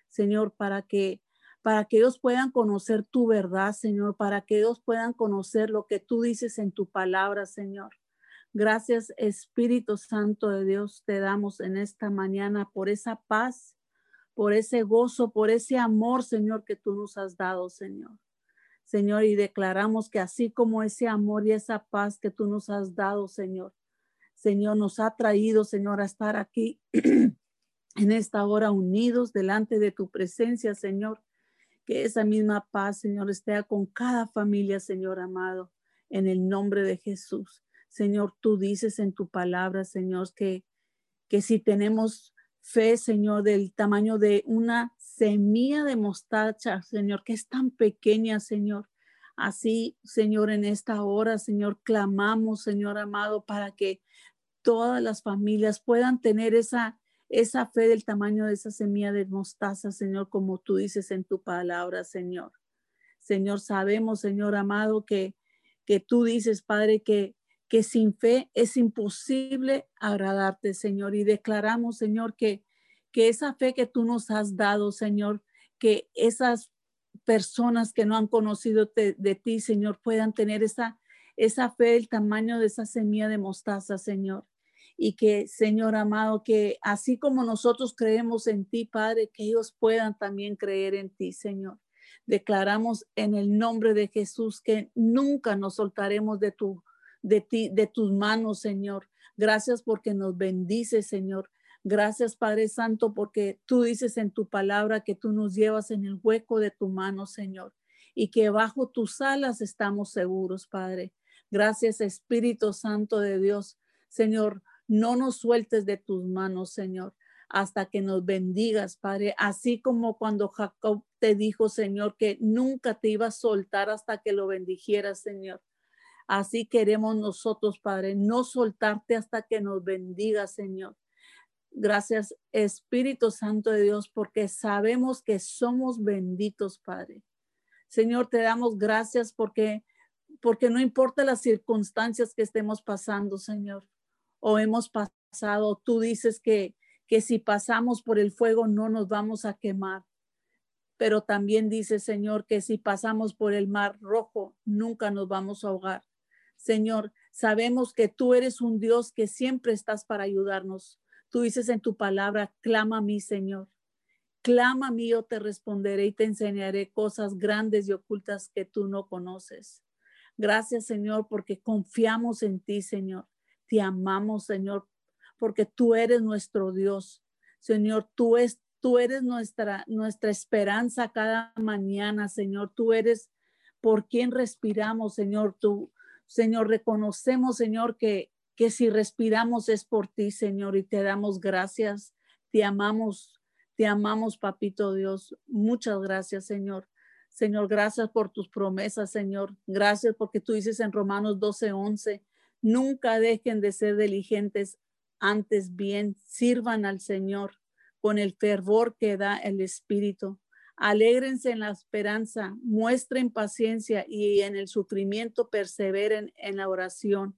S3: Señor, para que para que ellos puedan conocer tu verdad, Señor, para que ellos puedan conocer lo que tú dices en tu palabra, Señor. Gracias Espíritu Santo de Dios te damos en esta mañana por esa paz, por ese gozo, por ese amor, Señor, que tú nos has dado, Señor. Señor, y declaramos que así como ese amor y esa paz que tú nos has dado, Señor, Señor, nos ha traído, Señor, a estar aquí en esta hora unidos delante de tu presencia, Señor. Que esa misma paz, Señor, esté con cada familia, Señor amado, en el nombre de Jesús. Señor, tú dices en tu palabra, Señor, que, que si tenemos fe, Señor, del tamaño de una semilla de mostacha, Señor, que es tan pequeña, Señor. Así, Señor, en esta hora, Señor, clamamos, Señor amado, para que todas las familias puedan tener esa, esa fe del tamaño de esa semilla de mostaza, Señor, como tú dices en tu palabra, Señor. Señor, sabemos, Señor amado, que, que tú dices, Padre, que que sin fe es imposible agradarte, Señor. Y declaramos, Señor, que, que esa fe que tú nos has dado, Señor, que esas personas que no han conocido de ti, Señor, puedan tener esa, esa fe del tamaño de esa semilla de mostaza, Señor. Y que, Señor amado, que así como nosotros creemos en ti, Padre, que ellos puedan también creer en ti, Señor. Declaramos en el nombre de Jesús que nunca nos soltaremos de tu de ti, de tus manos, Señor. Gracias porque nos bendices, Señor. Gracias, Padre Santo, porque tú dices en tu palabra que tú nos llevas en el hueco de tu mano, Señor, y que bajo tus alas estamos seguros, Padre. Gracias, Espíritu Santo de Dios. Señor, no nos sueltes de tus manos, Señor, hasta que nos bendigas, Padre. Así como cuando Jacob te dijo, Señor, que nunca te iba a soltar hasta que lo bendijeras, Señor. Así queremos nosotros, Padre, no soltarte hasta que nos bendiga, Señor. Gracias, Espíritu Santo de Dios, porque sabemos que somos benditos, Padre. Señor, te damos gracias porque porque no importa las circunstancias que estemos pasando, Señor, o hemos pasado tú dices que, que si pasamos por el fuego no nos vamos a quemar. Pero también dice, Señor, que si pasamos por el mar rojo, nunca nos vamos a ahogar. Señor, sabemos que tú eres un Dios que siempre estás para ayudarnos. Tú dices en tu palabra, clama a mí, Señor. Clama a mí, yo te responderé y te enseñaré cosas grandes y ocultas que tú no conoces. Gracias, Señor, porque confiamos en ti, Señor. Te amamos, Señor, porque tú eres nuestro Dios. Señor, tú, es, tú eres nuestra, nuestra esperanza cada mañana, Señor. Tú eres por quien respiramos, Señor. Tú, Señor, reconocemos, Señor, que, que si respiramos es por ti, Señor, y te damos gracias. Te amamos, te amamos, Papito Dios. Muchas gracias, Señor. Señor, gracias por tus promesas, Señor. Gracias porque tú dices en Romanos 12, 11, nunca dejen de ser diligentes, antes bien sirvan al Señor con el fervor que da el Espíritu. Alégrense en la esperanza, muestren paciencia y en el sufrimiento perseveren en la oración.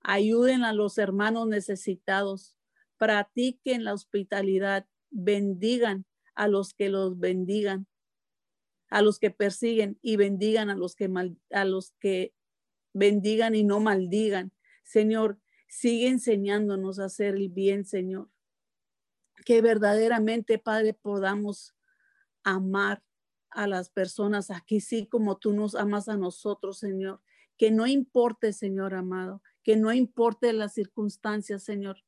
S3: Ayuden a los hermanos necesitados, practiquen la hospitalidad, bendigan a los que los bendigan a los que persiguen y bendigan a los que a los que bendigan y no maldigan. Señor, sigue enseñándonos a hacer el bien, Señor. Que verdaderamente, Padre, podamos amar a las personas aquí, sí, como tú nos amas a nosotros, Señor. Que no importe, Señor amado, que no importe las circunstancias, Señor.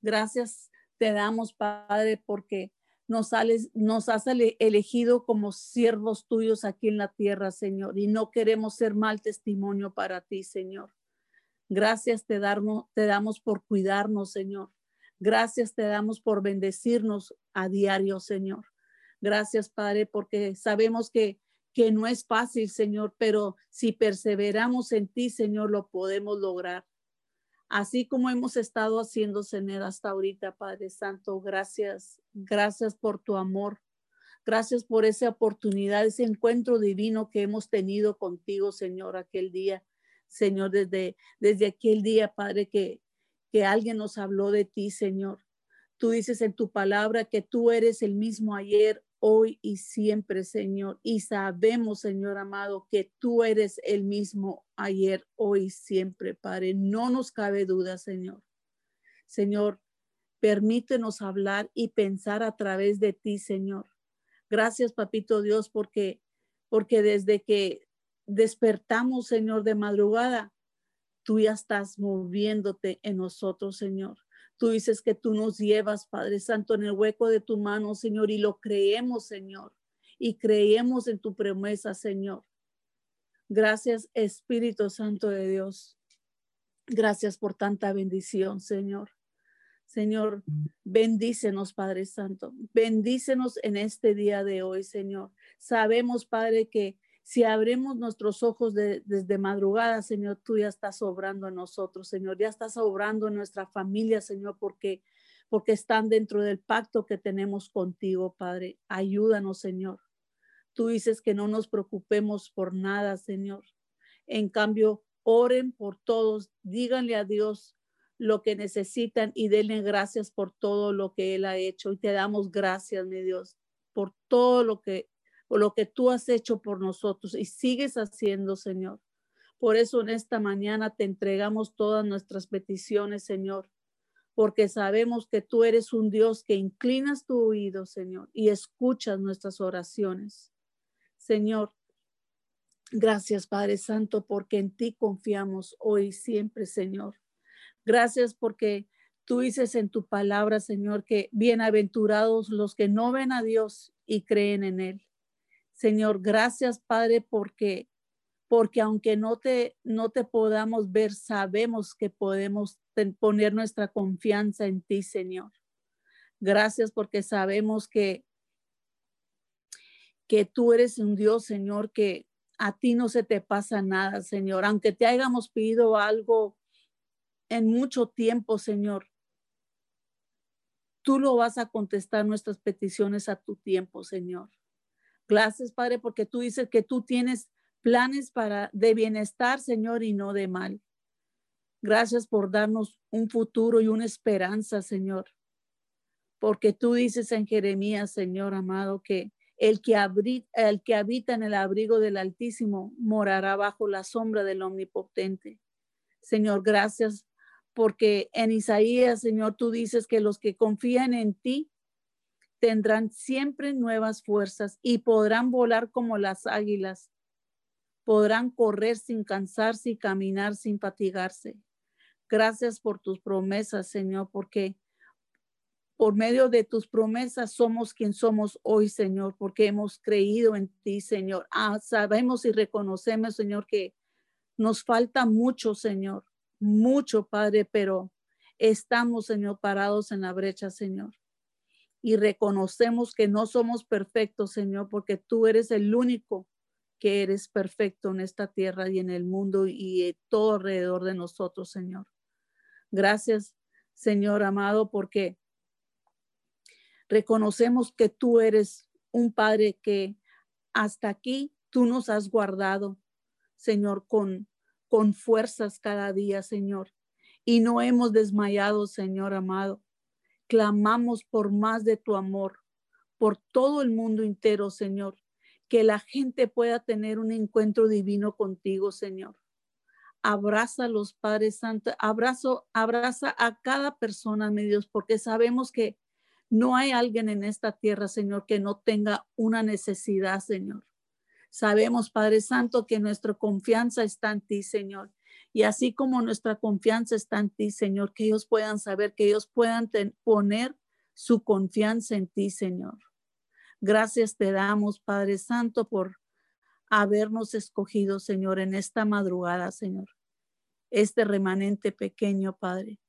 S3: Gracias te damos, Padre, porque nos, nos has elegido como siervos tuyos aquí en la tierra, Señor, y no queremos ser mal testimonio para ti, Señor. Gracias te, te damos por cuidarnos, Señor. Gracias te damos por bendecirnos a diario, Señor. Gracias, Padre, porque sabemos que, que no es fácil, Señor, pero si perseveramos en ti, Señor, lo podemos lograr así como hemos estado haciendo, Señor, hasta ahorita, Padre Santo. Gracias, gracias por tu amor. Gracias por esa oportunidad, ese encuentro divino que hemos tenido contigo, Señor, aquel día. Señor, desde, desde aquel día, Padre, que, que alguien nos habló de ti, Señor. Tú dices en tu palabra que tú eres el mismo ayer, hoy y siempre, Señor. Y sabemos, Señor amado, que tú eres el mismo ayer, hoy, siempre, Padre. No nos cabe duda, Señor. Señor, permítenos hablar y pensar a través de ti, Señor. Gracias, Papito Dios, porque porque desde que despertamos, Señor, de madrugada, tú ya estás moviéndote en nosotros, Señor. Tú dices que tú nos llevas, Padre Santo, en el hueco de tu mano, Señor, y lo creemos, Señor. Y creemos en tu promesa, Señor. Gracias, Espíritu Santo de Dios. Gracias por tanta bendición, Señor. Señor, bendícenos, Padre Santo. Bendícenos en este día de hoy, Señor. Sabemos, Padre, que si abrimos nuestros ojos desde madrugada, Señor, tú ya estás obrando en nosotros, Señor, ya estás obrando en nuestra familia, Señor, porque porque están dentro del pacto que tenemos contigo, Padre. Ayúdanos, Señor. Tú dices que no nos preocupemos por nada, Señor. En cambio, oren por todos, díganle a Dios lo que necesitan y denle gracias por todo lo que Él ha hecho. Y te damos gracias, mi Dios, por todo lo que por lo que tú has hecho por nosotros y sigues haciendo, Señor. Por eso en esta mañana te entregamos todas nuestras peticiones, Señor, porque sabemos que tú eres un Dios que inclinas tu oído, Señor, y escuchas nuestras oraciones. Señor, gracias, Padre Santo, porque en ti confiamos hoy y siempre, Señor. Gracias porque tú dices en tu palabra, Señor, que bienaventurados los que no ven a Dios y creen en Él. Señor, gracias, Padre, porque porque aunque no te no te podamos ver, sabemos que podemos poner nuestra confianza en ti, Señor. Gracias porque sabemos que que tú eres un Dios, Señor, que a ti no se te pasa nada, Señor, aunque te hayamos pedido algo en mucho tiempo, Señor. Tú lo vas a contestar nuestras peticiones a tu tiempo, Señor. Gracias, Padre, porque tú dices que tú tienes planes para de bienestar, Señor, y no de mal. Gracias por darnos un futuro y una esperanza, Señor. Porque tú dices en Jeremías, Señor amado, que el que, el que habita en el abrigo del Altísimo morará bajo la sombra del Omnipotente. Señor, gracias porque en Isaías, Señor, tú dices que los que confían en ti tendrán siempre nuevas fuerzas y podrán volar como las águilas. Podrán correr sin cansarse y caminar sin fatigarse. Gracias por tus promesas, Señor, porque por medio de tus promesas somos quien somos hoy, Señor, porque hemos creído en ti, Señor. Ah, sabemos y reconocemos, Señor, que nos falta mucho, Señor, mucho, Padre, pero estamos, Señor, parados en la brecha, Señor. Y reconocemos que no somos perfectos, Señor, porque tú eres el único que eres perfecto en esta tierra y en el mundo y todo alrededor de nosotros, Señor. Gracias, Señor amado, porque reconocemos que tú eres un Padre que hasta aquí tú nos has guardado, Señor, con, con fuerzas cada día, Señor. Y no hemos desmayado, Señor amado. Clamamos por más de tu amor, por todo el mundo entero, Señor. Que la gente pueda tener un encuentro divino contigo, Señor. Abraza a los Padres Santos, abrazo, abraza a cada persona, mi Dios, porque sabemos que no hay alguien en esta tierra, Señor, que no tenga una necesidad, Señor. Sabemos, Padre Santo, que nuestra confianza está en ti, Señor. Y así como nuestra confianza está en ti, Señor, que ellos puedan saber, que ellos puedan poner su confianza en ti, Señor. Gracias te damos, Padre Santo, por habernos escogido, Señor, en esta madrugada, Señor. Este remanente pequeño, Padre,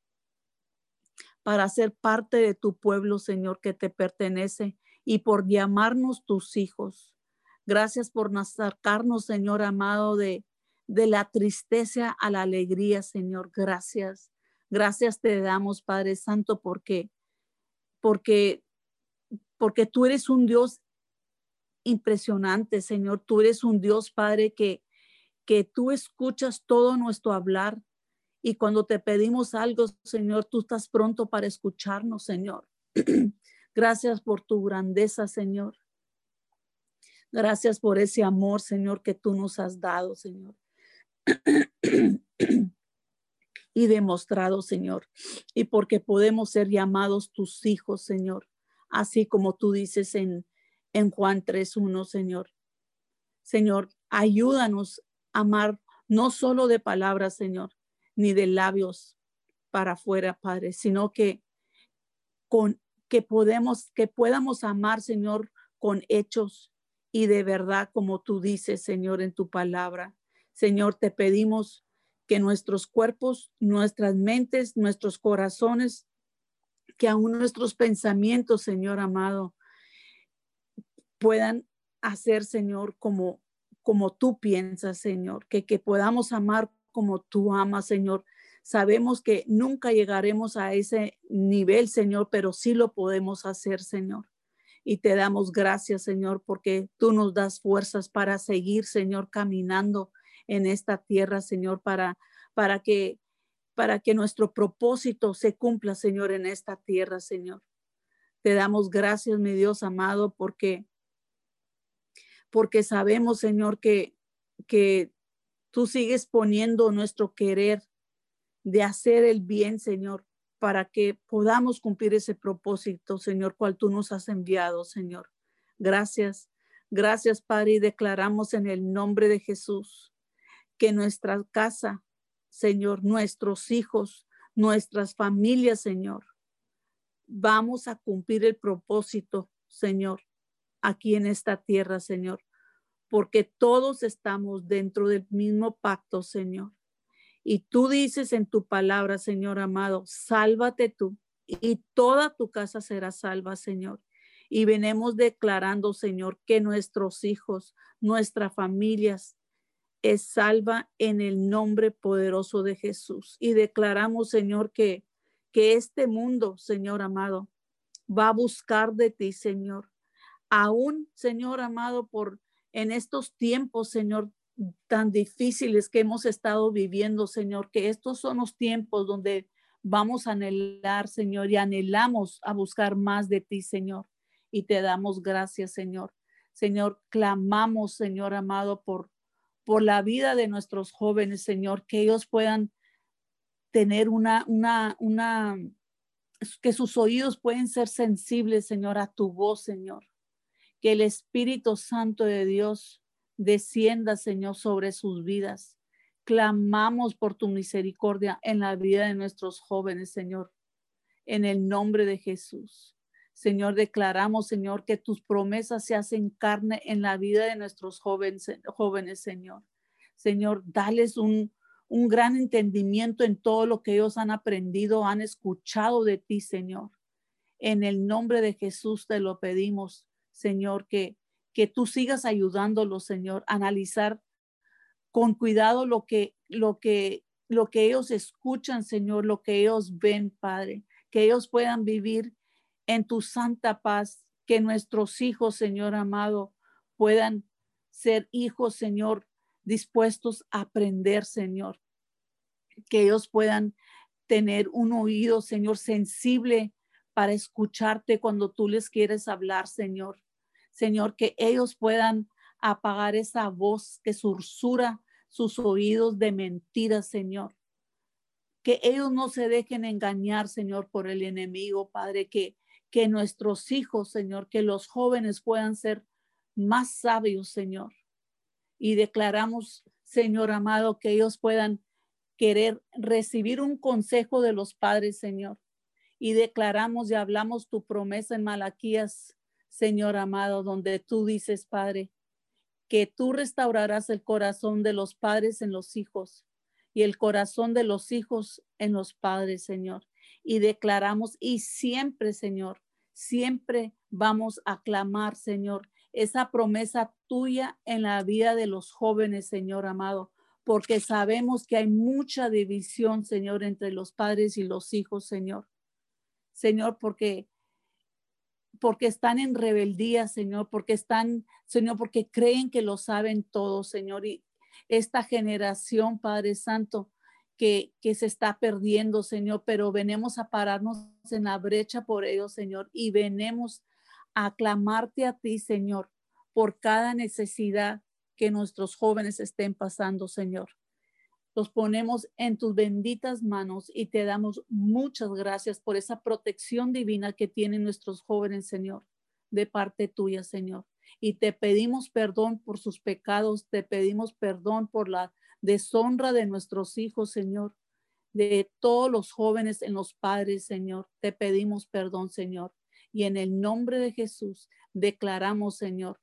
S3: para ser parte de tu pueblo, Señor, que te pertenece y por llamarnos tus hijos. Gracias por sacarnos, Señor amado, de, de la tristeza a la alegría, Señor. Gracias. Gracias te damos, Padre Santo, porque, porque, porque tú eres un Dios impresionante, Señor. Tú eres un Dios, Padre, que, que tú escuchas todo nuestro hablar. Y cuando te pedimos algo, Señor, tú estás pronto para escucharnos, Señor. Gracias por tu grandeza, Señor. Gracias por ese amor, Señor, que tú nos has dado, Señor. Y demostrado, Señor. Y porque podemos ser llamados tus hijos, Señor. Así como tú dices en, en Juan 3.1, Señor. Señor, ayúdanos a amar no solo de palabras, Señor, ni de labios para afuera, Padre, sino que con que podemos que podamos amar, Señor, con hechos y de verdad como tú dices, Señor, en tu palabra. Señor, te pedimos que nuestros cuerpos, nuestras mentes, nuestros corazones, que aún nuestros pensamientos, Señor amado, puedan hacer, Señor, como, como tú piensas, Señor, que, que podamos amar como tú amas, Señor. Sabemos que nunca llegaremos a ese nivel, Señor, pero sí lo podemos hacer, Señor. Y te damos gracias, Señor, porque tú nos das fuerzas para seguir, Señor, caminando en esta tierra, Señor, para, para que para que nuestro propósito se cumpla, Señor, en esta tierra, Señor. Te damos gracias, mi Dios amado, porque porque sabemos, Señor, que que tú sigues poniendo nuestro querer de hacer el bien, Señor, para que podamos cumplir ese propósito, Señor, cual tú nos has enviado, Señor. Gracias. Gracias, Padre, y declaramos en el nombre de Jesús que nuestra casa, Señor, nuestros hijos, nuestras familias, Señor, vamos a cumplir el propósito, Señor, aquí en esta tierra, Señor, porque todos estamos dentro del mismo pacto, Señor. Y tú dices en tu palabra, Señor amado, sálvate tú y toda tu casa será salva, Señor. Y venimos declarando, Señor, que nuestros hijos, nuestras familias, es salva en el nombre poderoso de Jesús. Y declaramos, Señor, que, que este mundo, Señor amado, va a buscar de ti, Señor. Aún, Señor amado, por en estos tiempos, Señor, tan difíciles que hemos estado viviendo, Señor, que estos son los tiempos donde vamos a anhelar, Señor, y anhelamos a buscar más de ti, Señor. Y te damos gracias, Señor. Señor, clamamos, Señor amado, por, por la vida de nuestros jóvenes, Señor, que ellos puedan tener una, una, una, que sus oídos pueden ser sensibles, Señor, a tu voz, Señor. Que el Espíritu Santo de Dios descienda, Señor, sobre sus vidas. Clamamos por tu misericordia en la vida de nuestros jóvenes, Señor, en el nombre de Jesús. Señor, declaramos, Señor, que tus promesas se hacen carne en la vida de nuestros jóvenes, jóvenes Señor. Señor, dales un, un gran entendimiento en todo lo que ellos han aprendido, han escuchado de ti, Señor. En el nombre de Jesús te lo pedimos, Señor, que que tú sigas ayudándolos, Señor, a analizar con cuidado lo que, lo que, lo que ellos escuchan, Señor, lo que ellos ven, Padre, que ellos puedan vivir en tu santa paz, que nuestros hijos, Señor amado, puedan ser hijos, Señor, dispuestos a aprender, Señor, que ellos puedan tener un oído, Señor, sensible para escucharte cuando tú les quieres hablar, Señor. Señor, que ellos puedan apagar esa voz que sursura sus oídos de mentiras, Señor. Que ellos no se dejen engañar, Señor, por el enemigo, Padre, que, que nuestros hijos, Señor, que los jóvenes puedan ser más sabios, Señor. Y declaramos, Señor amado, que ellos puedan querer recibir un consejo de los padres, Señor. Y declaramos y hablamos tu promesa en Malaquías Señor amado, donde tú dices, Padre, que tú restaurarás el corazón de los padres en los hijos y el corazón de los hijos en los padres, Señor. Y declaramos, y siempre, Señor, siempre vamos a clamar, Señor, esa promesa tuya en la vida de los jóvenes, Señor amado, porque sabemos que hay mucha división, Señor, entre los padres y los hijos, Señor. Señor, porque porque están en rebeldía, Señor, porque están, Señor, porque creen que lo saben todo, Señor. Y esta generación, Padre Santo, que, se está perdiendo, Señor, pero venimos a pararnos en la brecha por ellos, Señor, y venimos a clamarte a ti, Señor, por cada necesidad que nuestros jóvenes estén pasando, Señor los ponemos en tus benditas manos y te damos muchas gracias por esa protección divina que tienen nuestros jóvenes, Señor, de parte tuya, Señor. Y te pedimos perdón por sus pecados, te pedimos perdón por la deshonra de nuestros hijos, Señor, de todos los jóvenes en los padres, Señor. Te pedimos perdón, Señor. Y en el nombre de Jesús declaramos, Señor,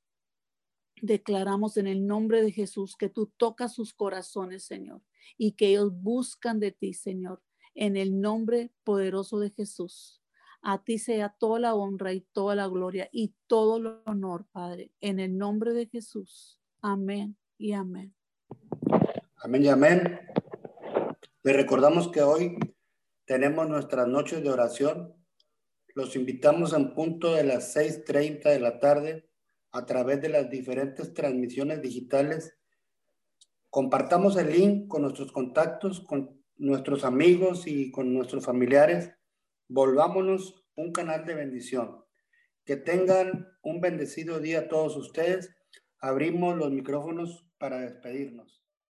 S3: declaramos en el nombre de Jesús que tú tocas sus corazones, Señor y que ellos buscan de ti, Señor, en el nombre poderoso de Jesús. A ti sea toda la honra y toda la gloria y todo el honor, Padre, en el nombre de Jesús. Amén y amén.
S1: Amén y amén. Les recordamos que hoy tenemos nuestras noches de oración. Los invitamos en punto de las 6.30 de la tarde a través de las diferentes transmisiones digitales Compartamos el link con nuestros contactos, con nuestros amigos y con nuestros familiares. Volvámonos un canal de bendición. Que tengan un bendecido día todos ustedes. Abrimos los micrófonos para despedirnos.